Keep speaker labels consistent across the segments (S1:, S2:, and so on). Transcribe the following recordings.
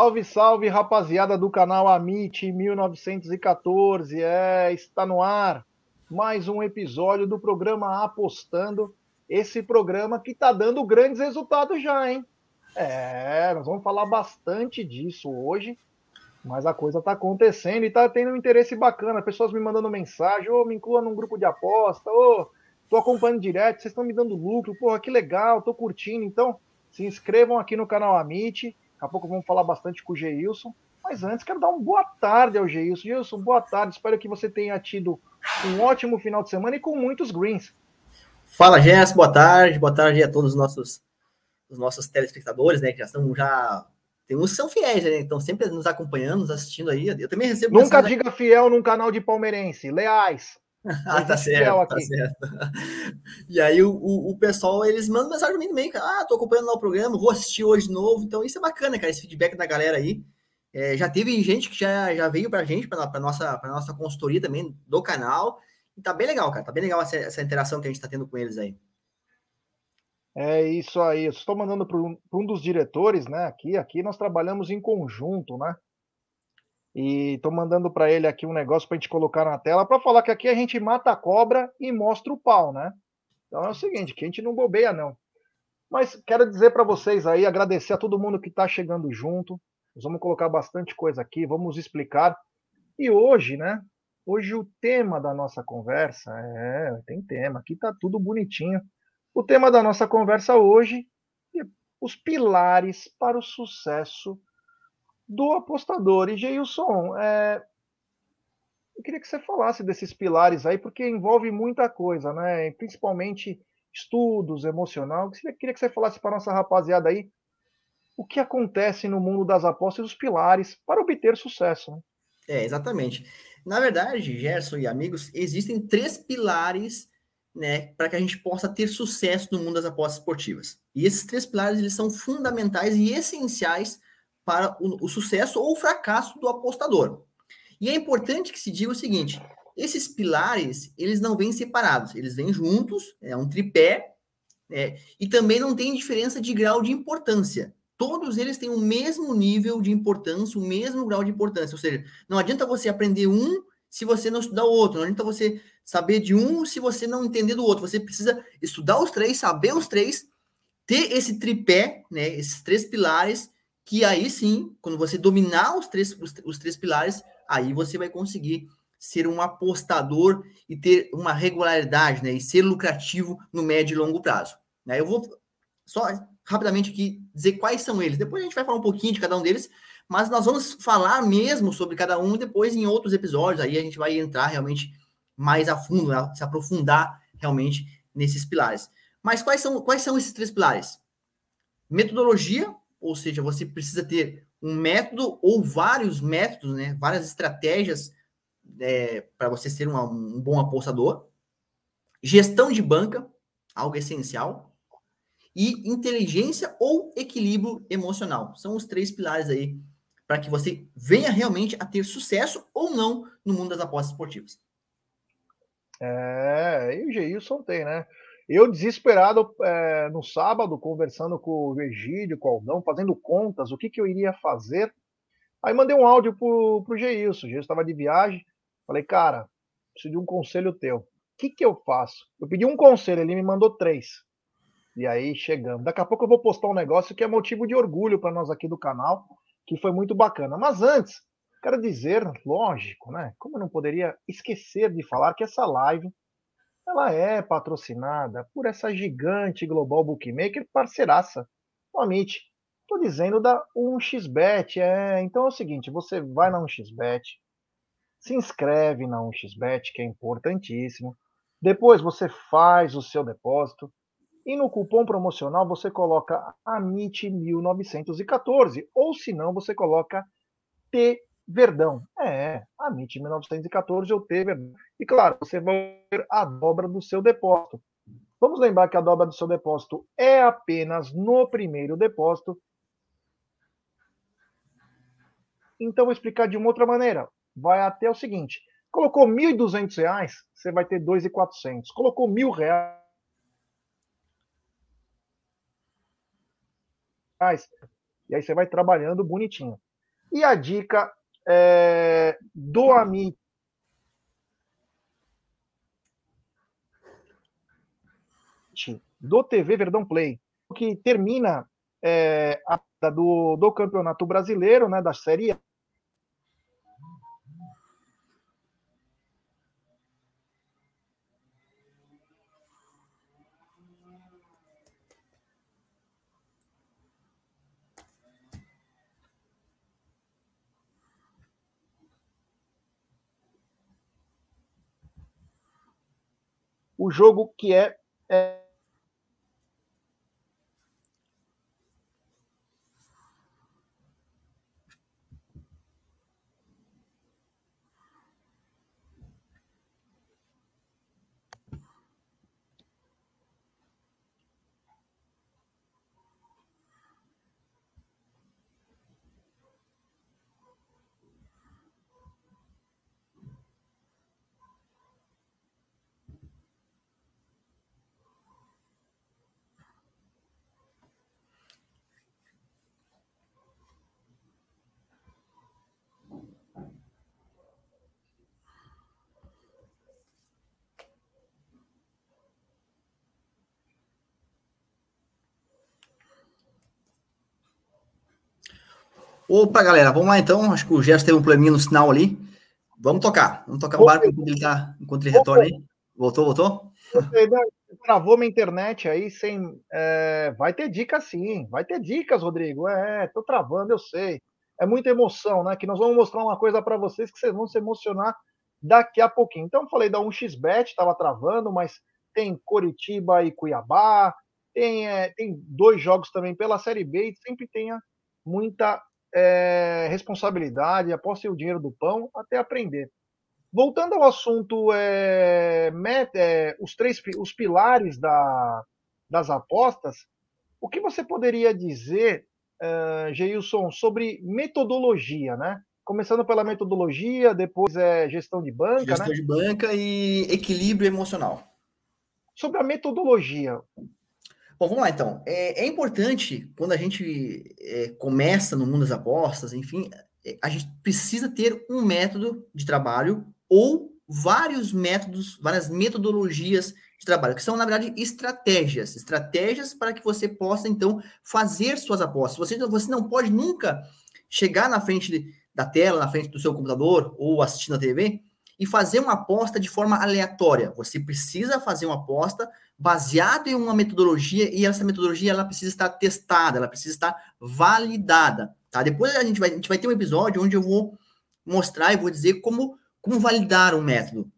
S1: Salve, salve, rapaziada do canal Amit 1914. É, está no ar mais um episódio do programa Apostando. Esse programa que está dando grandes resultados já, hein? É, nós vamos falar bastante disso hoje, mas a coisa está acontecendo e está tendo um interesse bacana. Pessoas me mandando mensagem, ô, oh, me inclua num grupo de aposta, ô, oh, tô acompanhando direto, vocês estão me dando lucro, porra, que legal, tô curtindo. Então, se inscrevam aqui no canal Amit Daqui a pouco vamos falar bastante com o Geilson. Mas antes, quero dar uma boa tarde ao Geilson. Geilson, boa tarde. Espero que você tenha tido um ótimo final de semana e com muitos greens.
S2: Fala, Jess. Boa tarde. Boa tarde a todos os nossos, os nossos telespectadores, né? Que já estão já. Tem uns que são fiéis, né? Então, sempre nos acompanhando, nos assistindo aí. Eu também recebo.
S1: Nunca diga fiel num canal de palmeirense. Leais.
S2: Ah, tá certo, tá certo. E aí o, o, o, pessoal, eles mandam mensagem pra mim também, ah, tô acompanhando lá o programa, vou assistir hoje de novo, então isso é bacana, cara, esse feedback da galera aí. É, já teve gente que já, já veio pra gente, pra, pra, nossa, pra nossa consultoria também do canal, e tá bem legal, cara, tá bem legal essa, essa interação que a gente tá tendo com eles aí.
S1: É isso aí, eu estou mandando para um, um dos diretores, né, aqui, aqui nós trabalhamos em conjunto, né, e tô mandando para ele aqui um negócio para a gente colocar na tela para falar que aqui a gente mata a cobra e mostra o pau, né? Então é o seguinte, que a gente não bobeia não. Mas quero dizer para vocês aí, agradecer a todo mundo que está chegando junto. Nós vamos colocar bastante coisa aqui, vamos explicar. E hoje, né? Hoje o tema da nossa conversa é, tem tema, aqui tá tudo bonitinho. O tema da nossa conversa hoje é os pilares para o sucesso do apostador. E Geilson, é, eu queria que você falasse desses pilares aí, porque envolve muita coisa, né? Principalmente estudos, emocional. Eu queria que você falasse para nossa rapaziada aí o que acontece no mundo das apostas e os pilares para obter sucesso. Né?
S2: É, exatamente. Na verdade, Gerson e amigos, existem três pilares né, para que a gente possa ter sucesso no mundo das apostas esportivas. E esses três pilares eles são fundamentais e essenciais para o, o sucesso ou o fracasso do apostador. E é importante que se diga o seguinte: esses pilares eles não vêm separados, eles vêm juntos, é um tripé, né, e também não tem diferença de grau de importância. Todos eles têm o mesmo nível de importância, o mesmo grau de importância. Ou seja, não adianta você aprender um se você não estudar o outro, não adianta você saber de um se você não entender do outro. Você precisa estudar os três, saber os três, ter esse tripé, né, esses três pilares que aí sim, quando você dominar os três, os, os três pilares, aí você vai conseguir ser um apostador e ter uma regularidade, né? E ser lucrativo no médio e longo prazo. Né? Eu vou só rapidamente aqui dizer quais são eles. Depois a gente vai falar um pouquinho de cada um deles, mas nós vamos falar mesmo sobre cada um depois em outros episódios. Aí a gente vai entrar realmente mais a fundo, né? se aprofundar realmente nesses pilares. Mas quais são, quais são esses três pilares? Metodologia, ou seja, você precisa ter um método ou vários métodos, né, várias estratégias é, para você ser um, um bom apostador. Gestão de banca, algo essencial. E inteligência ou equilíbrio emocional. São os três pilares aí para que você venha realmente a ter sucesso ou não no mundo das apostas esportivas.
S1: É, e o Geilson tem, né? Eu, desesperado, é, no sábado, conversando com o Egídio, com o Aldão, fazendo contas, o que, que eu iria fazer. Aí mandei um áudio pro, pro Geilson. O Geilson estava de viagem. Falei, cara, preciso de um conselho teu. O que, que eu faço? Eu pedi um conselho, ele me mandou três. E aí chegamos. Daqui a pouco eu vou postar um negócio que é motivo de orgulho para nós aqui do canal, que foi muito bacana. Mas antes, quero dizer, lógico, né? Como eu não poderia esquecer de falar que essa live ela é patrocinada por essa gigante global bookmaker parceiraça, Amit. Estou dizendo da 1xBet. É, então é o seguinte: você vai na 1xBet, se inscreve na 1xBet, que é importantíssimo. Depois você faz o seu depósito. E no cupom promocional você coloca AMIT1914. Ou se não, você coloca T Verdão. É, a MIT 1914 eu teve. E claro, você vai ter a dobra do seu depósito. Vamos lembrar que a dobra do seu depósito é apenas no primeiro depósito. Então, vou explicar de uma outra maneira. Vai até o seguinte: colocou R$ 1.200, você vai ter R$ 2.400. Colocou R$ 1.000, E aí você vai trabalhando bonitinho. E a dica é, do amigo do TV Verdão Play, que termina é, a, do, do Campeonato Brasileiro, né, da Série O jogo que é, é
S2: Opa, galera, vamos lá então. Acho que o Gerson teve um probleminha no sinal ali. Vamos tocar. Vamos tocar o barco enquanto ele, tá, enquanto ele retorna aí. Voltou, voltou?
S1: Travou minha internet aí sem. É, vai ter dicas sim, vai ter dicas, Rodrigo. É, tô travando, eu sei. É muita emoção, né? Que nós vamos mostrar uma coisa para vocês que vocês vão se emocionar daqui a pouquinho. Então, falei da 1xBet, estava travando, mas tem Coritiba e Cuiabá, tem, é, tem dois jogos também pela Série B e sempre tenha muita é, responsabilidade, aposte o dinheiro do pão até aprender. Voltando ao assunto, é, met, é, os três os pilares da, das apostas, o que você poderia dizer, uh, Geilson, sobre metodologia, né? Começando pela metodologia, depois é gestão de banca,
S2: gestão
S1: né?
S2: de banca e equilíbrio emocional.
S1: Sobre a metodologia,
S2: Bom, vamos lá então. É, é importante, quando a gente é, começa no mundo das apostas, enfim, é, a gente precisa ter um método de trabalho ou vários métodos, várias metodologias de trabalho, que são, na verdade, estratégias. Estratégias para que você possa, então, fazer suas apostas. Você, você não pode nunca chegar na frente da tela, na frente do seu computador ou assistindo a TV e fazer uma aposta de forma aleatória. Você precisa fazer uma aposta baseado em uma metodologia e essa metodologia ela precisa estar testada, ela precisa estar validada, tá? Depois a gente vai, a gente vai ter um episódio onde eu vou mostrar e vou dizer como, como validar um método.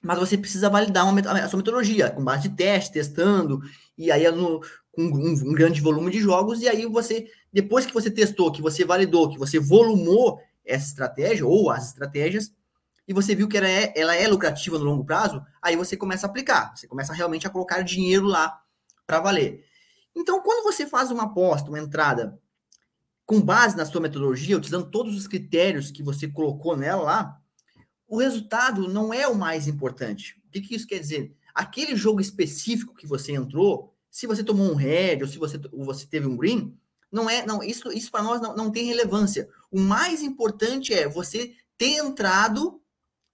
S2: Mas você precisa validar uma, a sua metodologia com base de teste, testando, e aí no, com um, um grande volume de jogos, e aí você, depois que você testou, que você validou, que você volumou essa estratégia ou as estratégias, e você viu que ela é, ela é lucrativa no longo prazo, aí você começa a aplicar, você começa realmente a colocar dinheiro lá para valer. Então, quando você faz uma aposta, uma entrada, com base na sua metodologia, utilizando todos os critérios que você colocou nela lá, o resultado não é o mais importante. O que, que isso quer dizer? Aquele jogo específico que você entrou, se você tomou um red ou se você, ou você teve um green, não é, não, isso, isso para nós não, não tem relevância. O mais importante é você ter entrado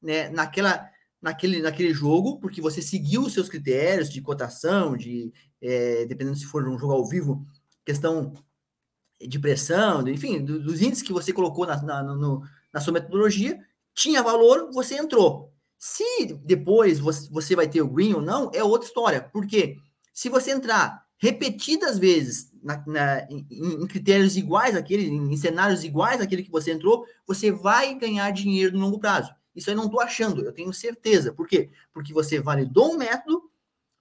S2: né, naquela, naquele, naquele jogo, porque você seguiu os seus critérios de cotação, de é, dependendo se for um jogo ao vivo, questão de pressão, enfim, dos índices que você colocou na, na, no, na sua metodologia, tinha valor, você entrou. Se depois você, vai ter o green ou não, é outra história. Porque se você entrar repetidas vezes na, na, em, em, critérios iguais àquele, em cenários iguais àquele que você entrou, você vai ganhar dinheiro no longo prazo. Isso eu não estou achando, eu tenho certeza. Por quê? Porque você validou um método,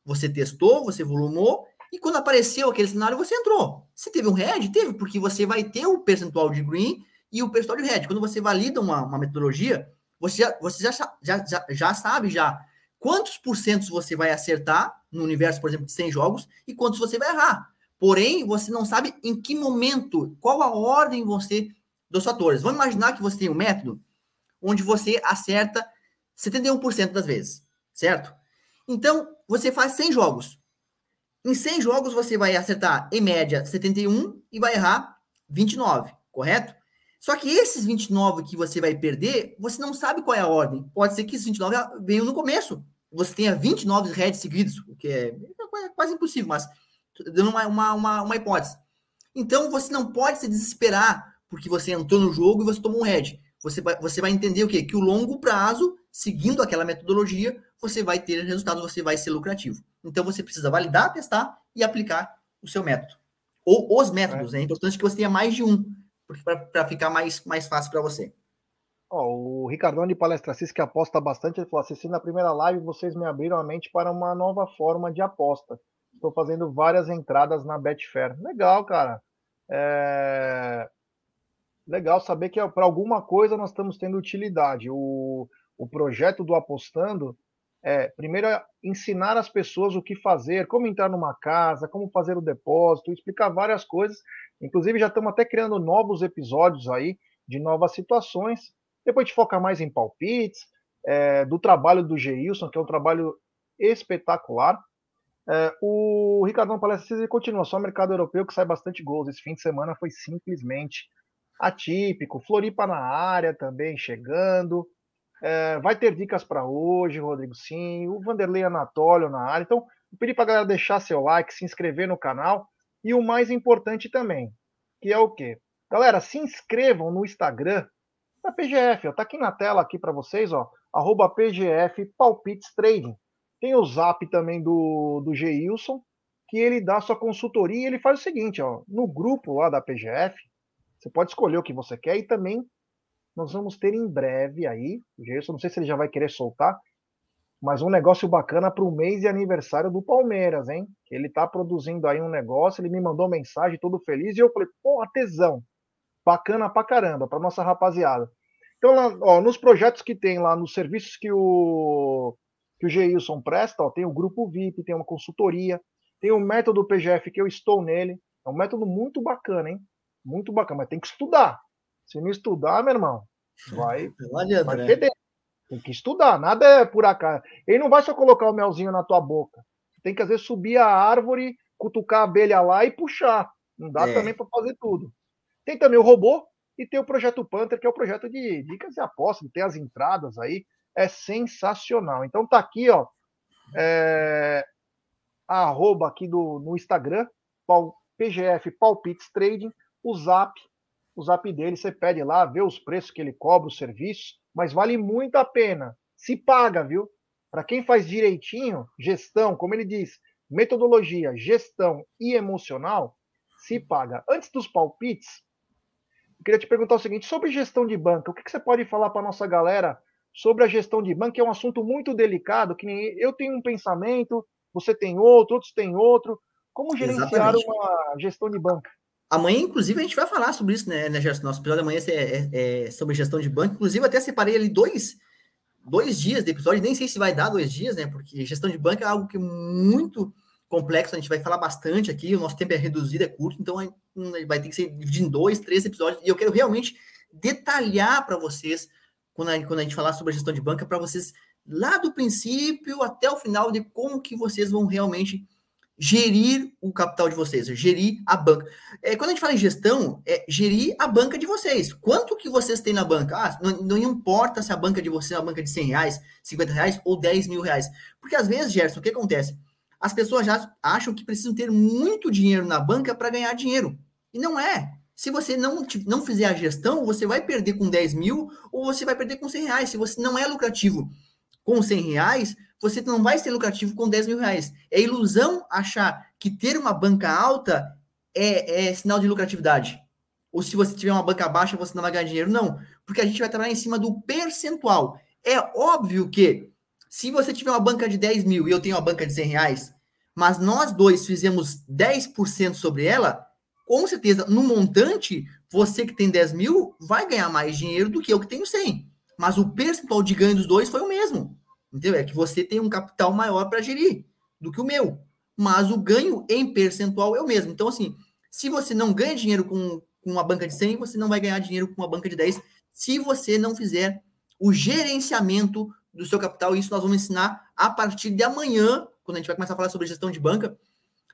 S2: você testou, você volumou, e quando apareceu aquele cenário, você entrou. Se teve um red, teve, porque você vai ter o percentual de green e o percentual de red. Quando você valida uma, uma metodologia, você, já, você já, já, já, já sabe já quantos porcentos você vai acertar no universo, por exemplo, de 100 jogos e quantos você vai errar. Porém, você não sabe em que momento, qual a ordem você dos fatores. Vamos imaginar que você tem um método onde você acerta 71% das vezes, certo? Então, você faz 100 jogos. Em 100 jogos, você vai acertar, em média, 71 e vai errar 29, correto? Só que esses 29 que você vai perder, você não sabe qual é a ordem. Pode ser que esses 29 venham no começo. Você tenha 29 heads seguidos, o que é, é quase impossível, mas dando uma, uma, uma, uma, hipótese. Então, você não pode se desesperar porque você entrou no jogo e você tomou um head. Você vai, você vai entender o quê? Que o longo prazo, seguindo aquela metodologia, você vai ter resultados, você vai ser lucrativo. Então, você precisa validar, testar e aplicar o seu método. Ou os métodos, é, né? é importante que você tenha mais de um, para ficar mais, mais fácil para você.
S1: Oh, o Ricardão de Palestra Cis, que aposta bastante, ele falou: assistindo na primeira live, vocês me abriram a mente para uma nova forma de aposta. Estou fazendo várias entradas na Betfair. Legal, cara. É... Legal saber que para alguma coisa nós estamos tendo utilidade. O, o projeto do Apostando é, primeiro, é ensinar as pessoas o que fazer, como entrar numa casa, como fazer o depósito, explicar várias coisas. Inclusive, já estamos até criando novos episódios aí de novas situações. Depois de focar mais em palpites, é, do trabalho do Geilson, que é um trabalho espetacular. É, o Ricardão Palestra continua, só mercado europeu que sai bastante gols. Esse fim de semana foi simplesmente atípico. Floripa na área também chegando. É, vai ter dicas para hoje, Rodrigo, sim. O Vanderlei Anatólio na área. Então, eu pedi para a galera deixar seu like, se inscrever no canal. E o mais importante também, que é o quê? Galera, se inscrevam no Instagram da PGF. Ó, tá aqui na tela aqui para vocês, ó. Arroba PGF Palpites Trading. Tem o zap também do, do Geilson, que ele dá sua consultoria e ele faz o seguinte, ó. No grupo lá da PGF, você pode escolher o que você quer e também nós vamos ter em breve aí, o Gerson, não sei se ele já vai querer soltar, mas um negócio bacana para o mês de aniversário do Palmeiras, hein? Ele está produzindo aí um negócio, ele me mandou mensagem todo feliz e eu falei, pô, tesão, bacana pra caramba, para nossa rapaziada. Então, lá, ó, nos projetos que tem lá, nos serviços que o que o Geilson presta, ó, tem o grupo VIP, tem uma consultoria, tem o método PGF que eu estou nele, é um método muito bacana, hein? Muito bacana, mas tem que estudar. Se não estudar, meu irmão, vai, não adianta, vai né? perder. Tem que estudar, nada é por acaso. Ele não vai só colocar o melzinho na tua boca. Tem que, às vezes, subir a árvore, cutucar a abelha lá e puxar. Não dá é. também para fazer tudo. Tem também o robô e tem o projeto Panther, que é o projeto de dicas e apostas, tem as entradas aí. É sensacional. Então tá aqui, ó. É, arroba aqui do, no Instagram, PGF Palpites Trading, o Zap o zap dele, você pede lá, vê os preços que ele cobra, os serviços, mas vale muito a pena. Se paga, viu? Para quem faz direitinho, gestão, como ele diz, metodologia, gestão e emocional, se paga. Antes dos palpites, eu queria te perguntar o seguinte: sobre gestão de banca, o que, você pode falar para nossa galera sobre a gestão de banca? Que é um assunto muito delicado, que nem eu tenho um pensamento, você tem outro, outros têm outro. Como gerenciar Exatamente. uma gestão de banca?
S2: Amanhã, inclusive, a gente vai falar sobre isso, né, né Gerson? Nosso episódio amanhã é, é, é, sobre gestão de banco. Inclusive, até separei ali dois, dois dias de episódio. Nem sei se vai dar dois dias, né? Porque gestão de banco é algo que é muito complexo. A gente vai falar bastante aqui. O nosso tempo é reduzido, é curto. Então, vai ter que ser dividido em dois, três episódios. E eu quero realmente detalhar para vocês, quando a, quando a gente falar sobre gestão de banca, para vocês, lá do princípio até o final, de como que vocês vão realmente gerir o capital de vocês, gerir a banca. É, quando a gente fala em gestão, é gerir a banca de vocês. Quanto que vocês têm na banca? Ah, não, não importa se a banca de vocês é uma banca de 100 reais, 50 reais ou 10 mil reais. Porque às vezes, Gerson, o que acontece? As pessoas já acham que precisam ter muito dinheiro na banca para ganhar dinheiro. E não é. Se você não, não fizer a gestão, você vai perder com 10 mil ou você vai perder com 100 reais. Se você não é lucrativo com 100 reais, você não vai ser lucrativo com 10 mil reais. É ilusão achar que ter uma banca alta é, é sinal de lucratividade. Ou se você tiver uma banca baixa, você não vai ganhar dinheiro. Não, porque a gente vai trabalhar em cima do percentual. É óbvio que se você tiver uma banca de 10 mil e eu tenho uma banca de 100 reais, mas nós dois fizemos 10% sobre ela, com certeza, no montante, você que tem 10 mil vai ganhar mais dinheiro do que eu que tenho 100. Mas o percentual de ganho dos dois foi o mesmo. Entendeu? É que você tem um capital maior para gerir do que o meu. Mas o ganho em percentual é o mesmo. Então, assim, se você não ganha dinheiro com, com uma banca de 100, você não vai ganhar dinheiro com uma banca de 10 se você não fizer o gerenciamento do seu capital. Isso nós vamos ensinar a partir de amanhã, quando a gente vai começar a falar sobre gestão de banca.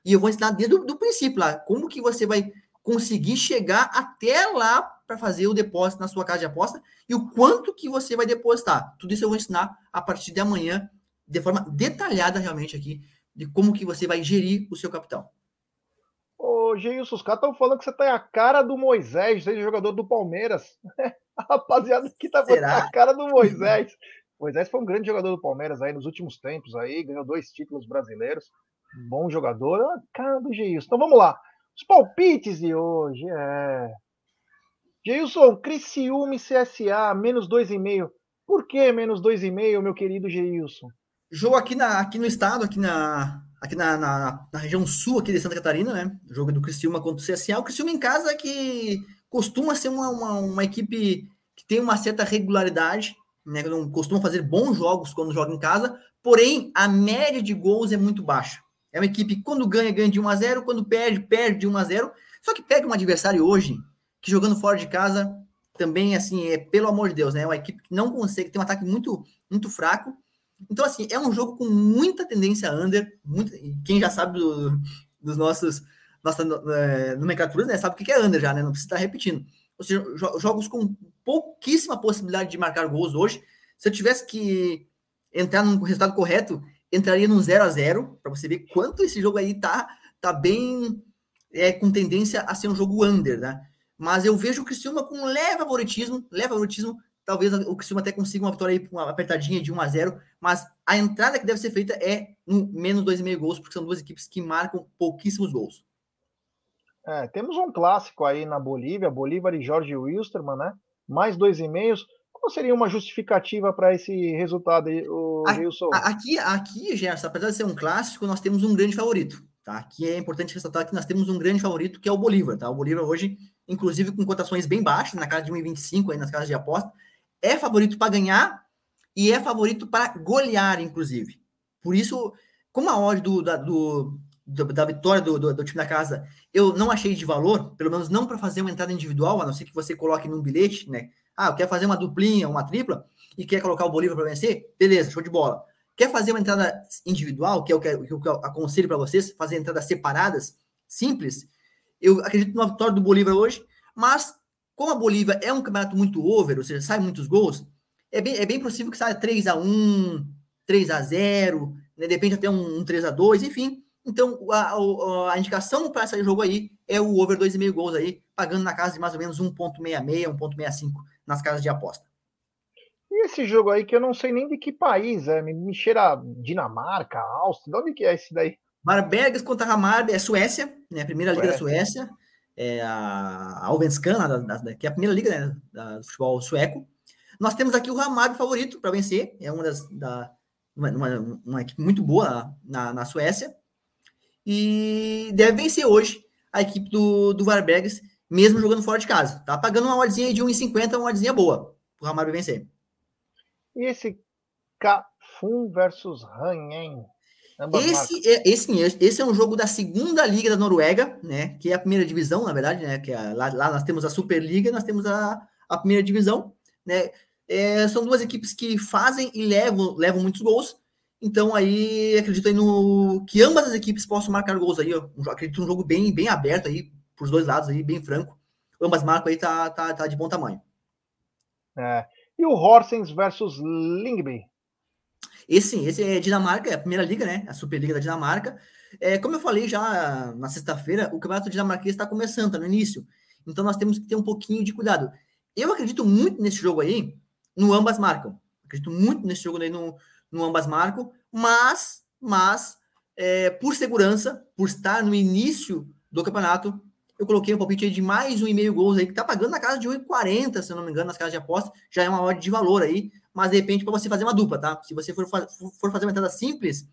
S2: E eu vou ensinar desde o do princípio lá, como que você vai conseguir chegar até lá para fazer o depósito na sua casa de aposta e o quanto que você vai depositar. Tudo isso eu vou ensinar a partir de amanhã, de forma detalhada realmente aqui, de como que você vai gerir o seu capital.
S1: Ô, Geilson, os caras estão falando que você tá a cara do Moisés, seja jogador do Palmeiras. A rapaziada aqui tá falando a cara do Moisés. Moisés foi um grande jogador do Palmeiras aí nos últimos tempos aí, ganhou dois títulos brasileiros. Bom jogador. A cara do Geilson. Então vamos lá. Os palpites de hoje é. Geilson, Criciúma e CSA, menos 2,5. Por que menos 2,5, meu querido Geilson?
S2: Jogo aqui, na, aqui no estado, aqui na, aqui na, na, na, região sul aqui de Santa Catarina, né? Jogo do Criciúma contra o CSA. O Criciúma em casa é que costuma ser uma, uma, uma, equipe que tem uma certa regularidade, né? Não costuma fazer bons jogos quando joga em casa, porém a média de gols é muito baixa. É uma equipe que quando ganha, ganha de 1 a 0 quando perde, perde de 1 a 0 Só que pega um adversário hoje, que jogando fora de casa, também, assim, é pelo amor de Deus, né? É uma equipe que não consegue, tem um ataque muito, muito fraco. Então, assim, é um jogo com muita tendência under. Muito, quem já sabe do, dos nossos nossa é, nomenclaturas, né? Sabe o que é under já, né? Não precisa estar repetindo. Ou seja, jogos com pouquíssima possibilidade de marcar gols hoje. Se eu tivesse que entrar no resultado correto, entraria no 0 a 0 para você ver quanto esse jogo aí tá, tá bem é, com tendência a ser um jogo under, né? Mas eu vejo o Criciúma com leve favoritismo, leve favoritismo. Talvez o Criciúma até consiga uma vitória aí, uma apertadinha de 1 a 0 mas a entrada que deve ser feita é no menos 2,5 gols, porque são duas equipes que marcam pouquíssimos gols.
S1: É, temos um clássico aí na Bolívia, Bolívar e Jorge Wilstermann, né? Mais dois e meios. Qual seria uma justificativa para esse resultado aí, o Wilson?
S2: Aqui, aqui, Gerson, apesar de ser um clássico, nós temos um grande favorito. Tá? Aqui é importante ressaltar que nós temos um grande favorito, que é o Bolívar. Tá? O Bolívar hoje, inclusive com cotações bem baixas, na casa de 1,25 aí nas casas de aposta, é favorito para ganhar e é favorito para golear, inclusive. Por isso, como a odd do, da, do, da vitória do, do, do, time da casa eu não achei de valor, pelo menos não para fazer uma entrada individual, a não ser que você coloque num bilhete, né? Ah, quer fazer uma duplinha, uma tripla, e quer colocar o Bolívar para vencer? Beleza, show de bola. Quer fazer uma entrada individual, que é o eu, que eu aconselho para vocês, fazer entradas separadas, simples. Eu acredito na vitória do Bolívar hoje, mas como a Bolívia é um campeonato muito over, ou seja, sai muitos gols, é bem, é bem possível que saia 3 a 1 3 a 0 né? depende até um, um 3 a 2 enfim. Então, a, a, a indicação para esse jogo aí é o over 2,5 gols aí, pagando na casa de mais ou menos 1,66, 1,65 nas casas de aposta.
S1: E esse jogo aí que eu não sei nem de que país é, me, me cheira Dinamarca, Áustria, de onde que é esse daí?
S2: Varbergs contra Hammarby, é Suécia, né, a primeira liga da Suécia, é a Alvenskan, que é a primeira liga né, do futebol sueco. Nós temos aqui o Hammarby favorito para vencer, é uma das da, uma, uma, uma, equipe muito boa na, na Suécia, e deve vencer hoje a equipe do, do Varbergs, mesmo jogando fora de casa. Tá pagando uma oddzinha de 1,50, uma oddzinha boa, para o Hammarby vencer.
S1: E esse Cafum versus Ranhen?
S2: Esse é, esse, esse é um jogo da segunda liga da Noruega, né? Que é a primeira divisão, na verdade, né? Que é, lá, lá nós temos a Superliga, nós temos a, a primeira divisão, né? É, são duas equipes que fazem e levam, levam muitos gols. Então aí acredito aí no que ambas as equipes possam marcar gols aí. Eu acredito um jogo bem, bem aberto aí, para os dois lados aí, bem franco. Ambas marcam aí tá, tá, tá de bom tamanho.
S1: É. E o Horsens versus Lingby?
S2: Esse sim, esse é Dinamarca, é a primeira liga, né? A Superliga da Dinamarca. É, como eu falei já na sexta-feira, o campeonato dinamarquês está começando, está no início. Então nós temos que ter um pouquinho de cuidado. Eu acredito muito nesse jogo aí, no ambas marcam. Acredito muito nesse jogo aí no, no ambas marcam, mas, mas é, por segurança, por estar no início do campeonato, eu coloquei um palpite de mais um e meio gols aí, que tá pagando na casa de 1,40, se eu não me engano, nas casas de aposta, já é uma odd de valor aí, mas de repente para você fazer uma dupla, tá? Se você for, for fazer uma entrada simples,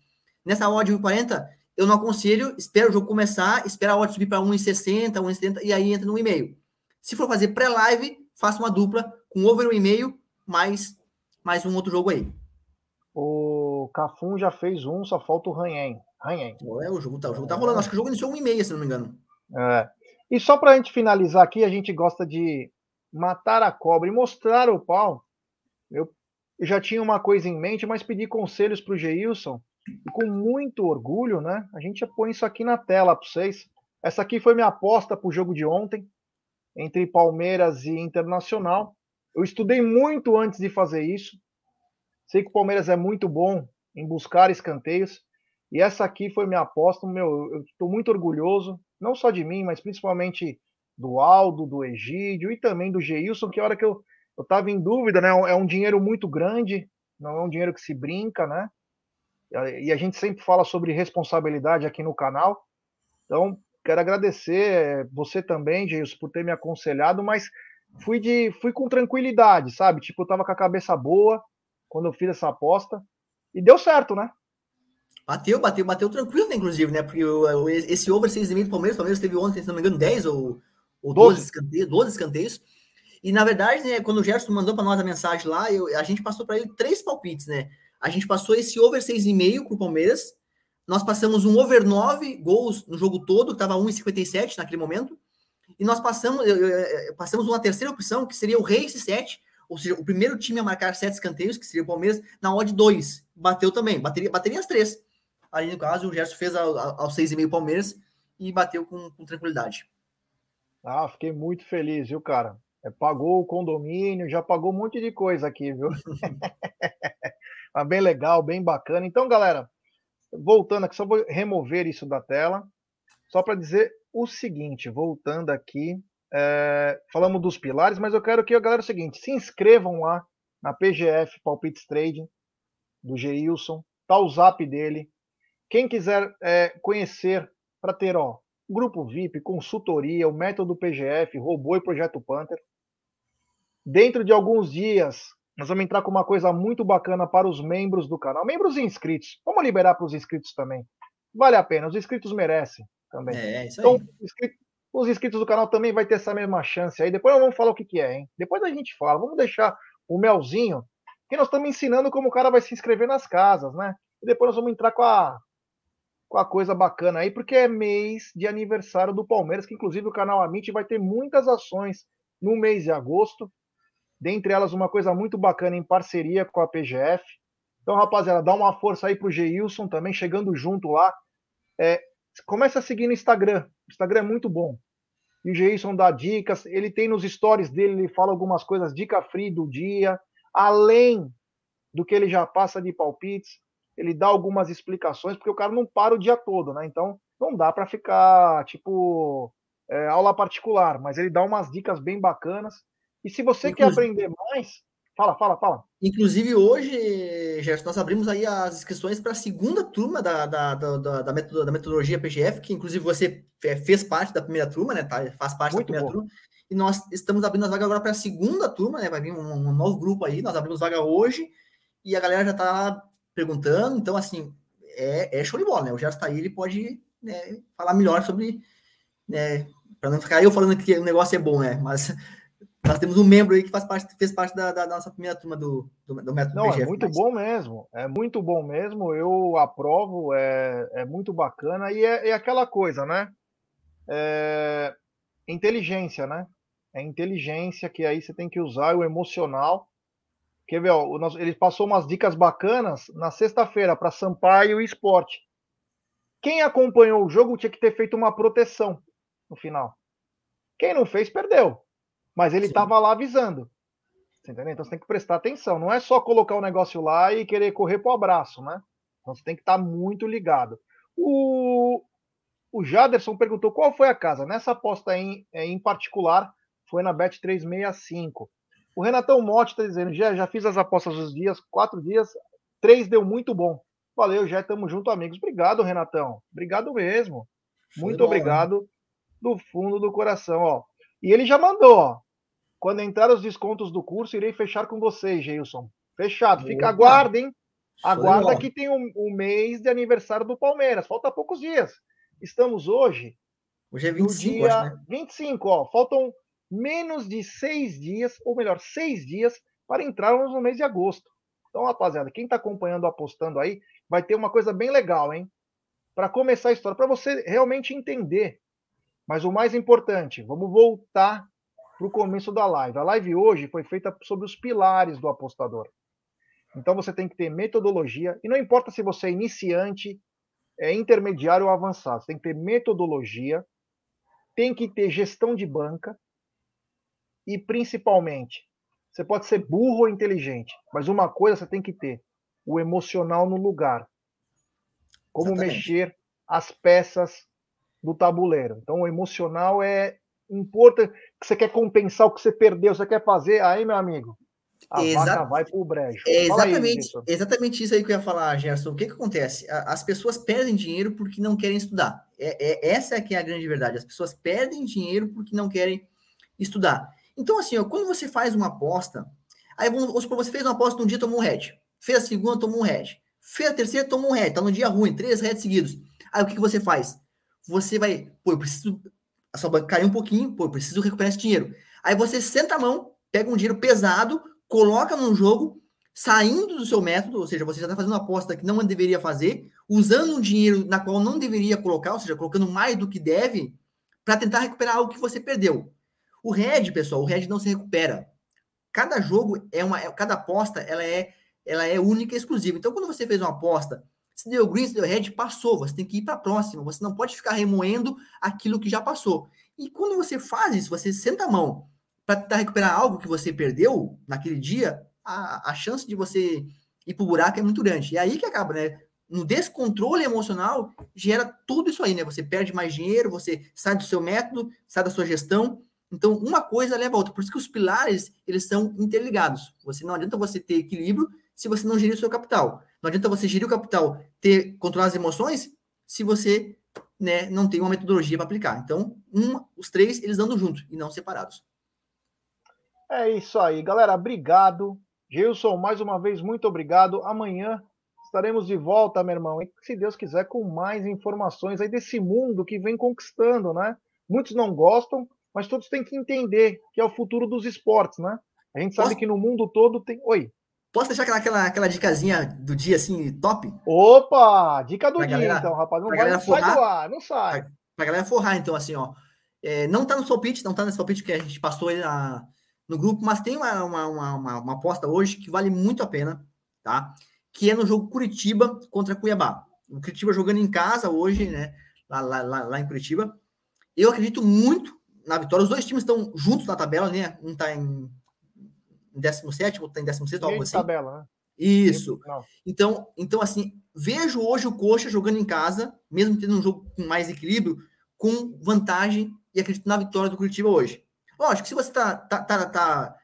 S2: nessa odd de 1,40, eu não aconselho, espera o jogo começar, espera a odd subir para 1,60, 1,70 e aí entra no 1,5. Se for fazer pré-live, faça uma dupla com over 1,5 mais mais um outro jogo aí.
S1: O Cafum já fez um, só falta o Ranhen. Ranhen.
S2: É, o jogo tá, o jogo tá rolando. Acho que o jogo iniciou 1,5, se não me engano.
S1: É. E só para a gente finalizar aqui, a gente gosta de matar a cobra e mostrar o pau. Eu já tinha uma coisa em mente, mas pedi conselhos para o Geilson. E com muito orgulho, né? A gente põe isso aqui na tela para vocês. Essa aqui foi minha aposta para o jogo de ontem, entre Palmeiras e Internacional. Eu estudei muito antes de fazer isso. Sei que o Palmeiras é muito bom em buscar escanteios. E essa aqui foi minha aposta. Meu, eu estou muito orgulhoso, não só de mim, mas principalmente do Aldo, do Egídio e também do Geilson, que a hora que eu estava em dúvida, né? É um dinheiro muito grande, não é um dinheiro que se brinca, né? E a gente sempre fala sobre responsabilidade aqui no canal. Então, quero agradecer você também, Geilson, por ter me aconselhado, mas fui de fui com tranquilidade, sabe? Tipo, eu tava com a cabeça boa quando eu fiz essa aposta e deu certo, né?
S2: Bateu, bateu, bateu tranquilo, né, inclusive, né? Porque esse over 6,5 do Palmeiras, o Palmeiras teve ontem, se não me engano, 10 ou, ou 12, 12 escanteios, 12 escanteios. E na verdade, né, quando o Gerson mandou para nós a mensagem lá, eu, a gente passou para ele três palpites, né? A gente passou esse over 6,5 para o Palmeiras. Nós passamos um over 9 gols no jogo todo, que estava 1,57 naquele momento. E nós passamos, passamos uma terceira opção, que seria o Rei 7, ou seja, o primeiro time a marcar sete escanteios, que seria o Palmeiras, na odd 2. Bateu também, bateria, bateria as três. Aí, no caso, o Gerson fez ao, aos 6,5 Palmeiras e bateu com, com tranquilidade.
S1: Ah, fiquei muito feliz, viu, cara? É, pagou o condomínio, já pagou um monte de coisa aqui, viu? Mas bem legal, bem bacana. Então, galera, voltando aqui, só vou remover isso da tela, só para dizer o seguinte, voltando aqui, é, falamos dos pilares, mas eu quero que a galera é o seguinte, se inscrevam lá na PGF Palpites Trading, do Geilson, tá o zap dele. Quem quiser é, conhecer para ter ó, grupo VIP, consultoria, o método PGF, robô e projeto Panther, Dentro de alguns dias, nós vamos entrar com uma coisa muito bacana para os membros do canal. Membros e inscritos. Vamos liberar para os inscritos também. Vale a pena, os inscritos merecem também. É, isso então, aí. Então, os inscritos do canal também vai ter essa mesma chance aí. Depois nós vamos falar o que, que é, hein? Depois a gente fala. Vamos deixar o melzinho, que nós estamos ensinando como o cara vai se inscrever nas casas, né? E depois nós vamos entrar com a, com a coisa bacana aí, porque é mês de aniversário do Palmeiras, que inclusive o canal Amit vai ter muitas ações no mês de agosto dentre elas uma coisa muito bacana em parceria com a PGF. Então, rapaziada, dá uma força aí pro Geilson também, chegando junto lá. É, começa a seguir no Instagram. O Instagram é muito bom. E o Geilson dá dicas, ele tem nos stories dele, ele fala algumas coisas, dica free do dia, além do que ele já passa de palpites, ele dá algumas explicações, porque o cara não para o dia todo, né? Então, não dá para ficar, tipo, é, aula particular, mas ele dá umas dicas bem bacanas. E se você Inclusive, quer aprender mais, fala, fala, fala.
S2: Inclusive, hoje, Gerson, nós abrimos aí as inscrições para a segunda turma da, da, da, da, metodologia PGF, que inclusive você fez parte da primeira turma, né? Tá, faz parte Muito da primeira bom. turma. E nós estamos abrindo as vagas agora para a segunda turma, né? Vai vir um, um, novo grupo aí, nós abrimos vaga hoje e a galera já está perguntando. Então, assim, é, é, show de bola, né? O Gerson está aí, ele pode né, falar melhor sobre. Né, para não ficar eu falando que o negócio é bom, né? Mas nós temos um membro aí que faz parte, fez parte da, da nossa primeira turma do, do, do método
S1: Não, PGF, é muito mas... bom mesmo, é muito bom mesmo, eu aprovo, é, é muito bacana, e é, é aquela coisa, né? É, inteligência, né? É inteligência que aí você tem que usar, o emocional. Quer ver, ó, ele passou umas dicas bacanas na sexta-feira para Sampaio e Esporte. Quem acompanhou o jogo tinha que ter feito uma proteção no final. Quem não fez, perdeu. Mas ele estava lá avisando. Entendeu? Então você tem que prestar atenção. Não é só colocar o negócio lá e querer correr para o abraço, né? Então você tem que estar tá muito ligado. O, o Jaderson perguntou qual foi a casa. Nessa aposta em, é, em particular, foi na Bet 365. O Renatão Motti está dizendo: já, já fiz as apostas dos dias, quatro dias, três deu muito bom. Valeu, já estamos junto, amigos. Obrigado, Renatão. Obrigado mesmo. Muito bom, obrigado do fundo do coração. Ó. E ele já mandou, ó. Quando entrar os descontos do curso, irei fechar com vocês, Geilson. Fechado. Fica, aguardem. Aguarda que tem um, um, mês de aniversário do Palmeiras. Falta poucos dias. Estamos hoje.
S2: Hoje é 25, dia acho, né?
S1: 25, ó. Faltam menos de seis dias, ou melhor, seis dias, para entrarmos no mês de agosto. Então, rapaziada, quem está acompanhando, apostando aí, vai ter uma coisa bem legal, hein? Para começar a história, para você realmente entender mas o mais importante, vamos voltar para o começo da live. A live hoje foi feita sobre os pilares do apostador. Então você tem que ter metodologia, e não importa se você é iniciante, é intermediário ou avançado, você tem que ter metodologia, tem que ter gestão de banca e principalmente, você pode ser burro ou inteligente, mas uma coisa você tem que ter: o emocional no lugar. Como Exatamente. mexer as peças do tabuleiro. Então, o emocional é importante. Você quer compensar o que você perdeu, você quer fazer, aí, meu amigo, a Exa vaca vai pro brejo.
S2: É exatamente, aí, exatamente isso aí que eu ia falar, Gerson. O que, que acontece? As pessoas perdem dinheiro porque não querem estudar. É, é, essa é que é a grande verdade. As pessoas perdem dinheiro porque não querem estudar. Então, assim, ó, quando você faz uma aposta, aí vamos supor, você fez uma aposta num dia, tomou um head. Fez a segunda, tomou um head. Fez a terceira, tomou um head. Tá no dia ruim, três heads seguidos. Aí o que, que você faz? Você vai, pô, eu preciso. A sua banca caiu um pouquinho, pô, eu preciso recuperar esse dinheiro. Aí você senta a mão, pega um dinheiro pesado, coloca num jogo, saindo do seu método, ou seja, você já está fazendo uma aposta que não deveria fazer, usando um dinheiro na qual não deveria colocar, ou seja, colocando mais do que deve, para tentar recuperar algo que você perdeu. O Red, pessoal, o Red não se recupera. Cada jogo é uma, cada aposta, ela é, ela é única e exclusiva. Então, quando você fez uma aposta, se deu green, se deu red, passou. Você tem que ir para a próxima. Você não pode ficar remoendo aquilo que já passou. E quando você faz isso, você senta a mão para tentar recuperar algo que você perdeu naquele dia, a, a chance de você ir pro buraco é muito grande. E aí que acaba, né? No descontrole emocional, gera tudo isso aí, né? Você perde mais dinheiro, você sai do seu método, sai da sua gestão. Então, uma coisa leva a outra. Por isso que os pilares, eles são interligados. Você não adianta você ter equilíbrio se você não gerir o seu capital. Não adianta você gerir o capital, ter controlar as emoções, se você né, não tem uma metodologia para aplicar. Então, um, os três, eles andam juntos e não separados.
S1: É isso aí, galera. Obrigado. Gilson, mais uma vez, muito obrigado. Amanhã estaremos de volta, meu irmão. E se Deus quiser, com mais informações aí desse mundo que vem conquistando, né? Muitos não gostam, mas todos têm que entender que é o futuro dos esportes, né? A gente sabe Posso... que no mundo todo tem. Oi.
S2: Posso deixar aquela, aquela, aquela dicasinha do dia, assim, top?
S1: Opa! Dica do pra dia, galera, então, rapaz. Não, vai, não forrar, sai do ar, não sai.
S2: Pra, pra galera forrar, então, assim, ó. É, não tá no palpite, não tá nesse palpite que a gente passou aí na, no grupo, mas tem uma, uma, uma, uma, aposta hoje que vale muito a pena, tá? Que é no jogo Curitiba contra Cuiabá. O Curitiba jogando em casa hoje, né? Lá, lá, lá, lá em Curitiba. Eu acredito muito na vitória. Os dois times estão juntos na tabela, né? Um tá em, em 17, outro tá em 16, algo assim.
S1: tabela, né?
S2: Isso. Então, então, assim, vejo hoje o Coxa jogando em casa, mesmo tendo um jogo com mais equilíbrio, com vantagem, e acredito na vitória do Curitiba hoje. Lógico, se você tá, tá, tá, tá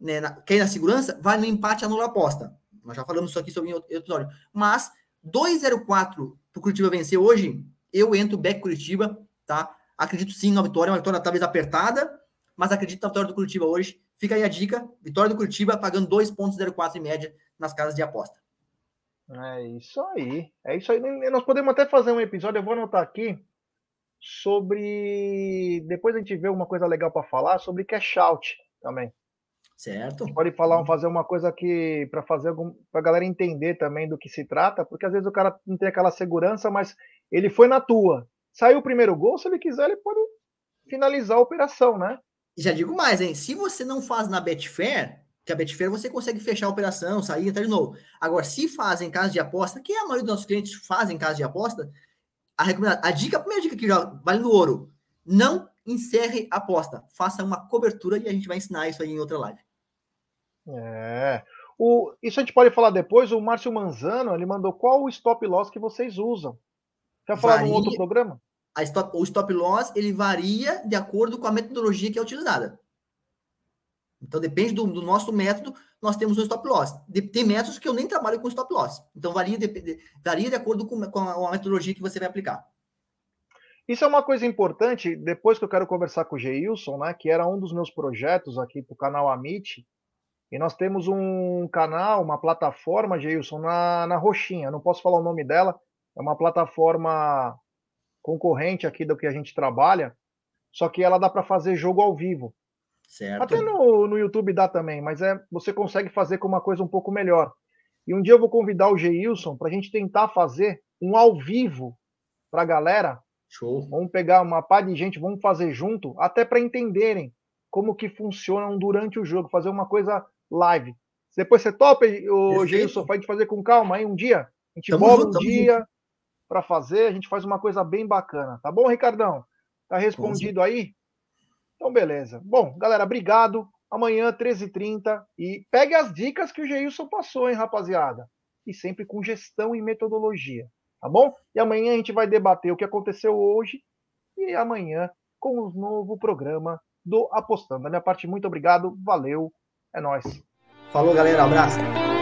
S2: né, na, quer ir na segurança, vai no empate anula a aposta. Nós já falamos isso aqui sobre outro episódio. Mas 2-0-4 pro Curitiba vencer hoje, eu entro back Curitiba, tá? Acredito sim na vitória, uma vitória talvez apertada, mas acredito na vitória do Curitiba hoje. Fica aí a dica, vitória do Curitiba pagando 2.04 em média nas casas de aposta.
S1: É isso aí. É isso aí. Nós podemos até fazer um episódio, eu vou anotar aqui, sobre. Depois a gente vê uma coisa legal para falar sobre cash out também.
S2: Certo.
S1: pode falar, fazer uma coisa que para fazer algum, para a galera entender também do que se trata, porque às vezes o cara não tem aquela segurança, mas ele foi na tua. Saiu o primeiro gol, se ele quiser, ele pode finalizar a operação, né?
S2: Já digo mais, hein? Se você não faz na Betfair, que a Betfair você consegue fechar a operação, sair e entrar de novo. Agora, se faz em casa de aposta, que a maioria dos nossos clientes fazem em casa de aposta, a, a dica, a primeira dica que já vale no ouro, não encerre a aposta, faça uma cobertura e a gente vai ensinar isso aí em outra live.
S1: É. O, isso a gente pode falar depois. O Márcio Manzano ele mandou qual o stop loss que vocês usam. Quer falar varia, num outro programa?
S2: Stop, o stop loss ele varia de acordo com a metodologia que é utilizada. Então depende do, do nosso método, nós temos um stop loss. De, tem métodos que eu nem trabalho com stop loss. Então varia de, de, varia de acordo com, com a, a metodologia que você vai aplicar.
S1: Isso é uma coisa importante, depois que eu quero conversar com o Geilson, né, que era um dos meus projetos aqui para o canal Amit, e nós temos um canal, uma plataforma, Geilson, na, na Roxinha, não posso falar o nome dela, é uma plataforma concorrente aqui do que a gente trabalha, só que ela dá para fazer jogo ao vivo. Certo. Até no, no YouTube dá também, mas é você consegue fazer com uma coisa um pouco melhor. E um dia eu vou convidar o Geilson para a gente tentar fazer um ao vivo para a galera.
S2: Show.
S1: Vamos pegar uma pá de gente, vamos fazer junto, até para entenderem como que funcionam durante o jogo, fazer uma coisa live. Depois você topa, o Geilson, para a gente fazer com calma aí um dia. A gente bola um dia para fazer, a gente faz uma coisa bem bacana. Tá bom, Ricardão? Tá respondido aí? Então, beleza. Bom, galera, obrigado. Amanhã, 13h30. E pegue as dicas que o Geilson passou, hein, rapaziada? E sempre com gestão e metodologia, tá bom? E amanhã a gente vai debater o que aconteceu hoje e amanhã com o novo programa do Apostando. Da minha parte, muito obrigado. Valeu. É nóis.
S2: Falou, galera. Abraço.